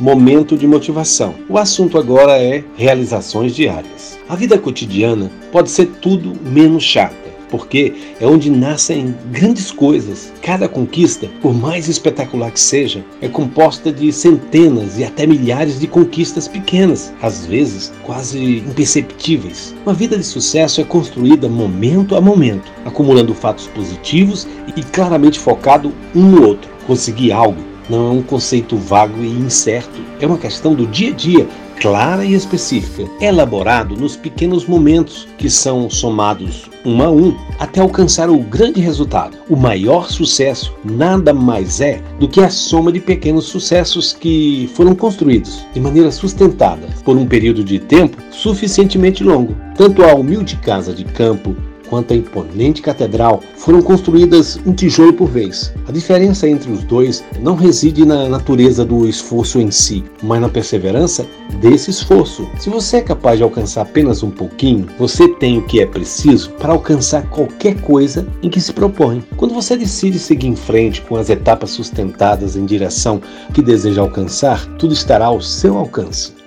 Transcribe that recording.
momento de motivação. O assunto agora é realizações diárias. A vida cotidiana pode ser tudo menos chata porque é onde nascem grandes coisas. Cada conquista, por mais espetacular que seja, é composta de centenas e até milhares de conquistas pequenas, às vezes quase imperceptíveis. Uma vida de sucesso é construída momento a momento, acumulando fatos positivos e claramente focado um no outro. Conseguir algo não é um conceito vago e incerto, é uma questão do dia a dia clara e específica, elaborado nos pequenos momentos que são somados um a um até alcançar o grande resultado. O maior sucesso nada mais é do que a soma de pequenos sucessos que foram construídos de maneira sustentada por um período de tempo suficientemente longo. Tanto a humilde casa de campo quanto a imponente catedral foram construídas um tijolo por vez. A diferença entre os dois não reside na natureza do esforço em si, mas na perseverança desse esforço. Se você é capaz de alcançar apenas um pouquinho, você tem o que é preciso para alcançar qualquer coisa em que se propõe. Quando você decide seguir em frente com as etapas sustentadas em direção que deseja alcançar, tudo estará ao seu alcance.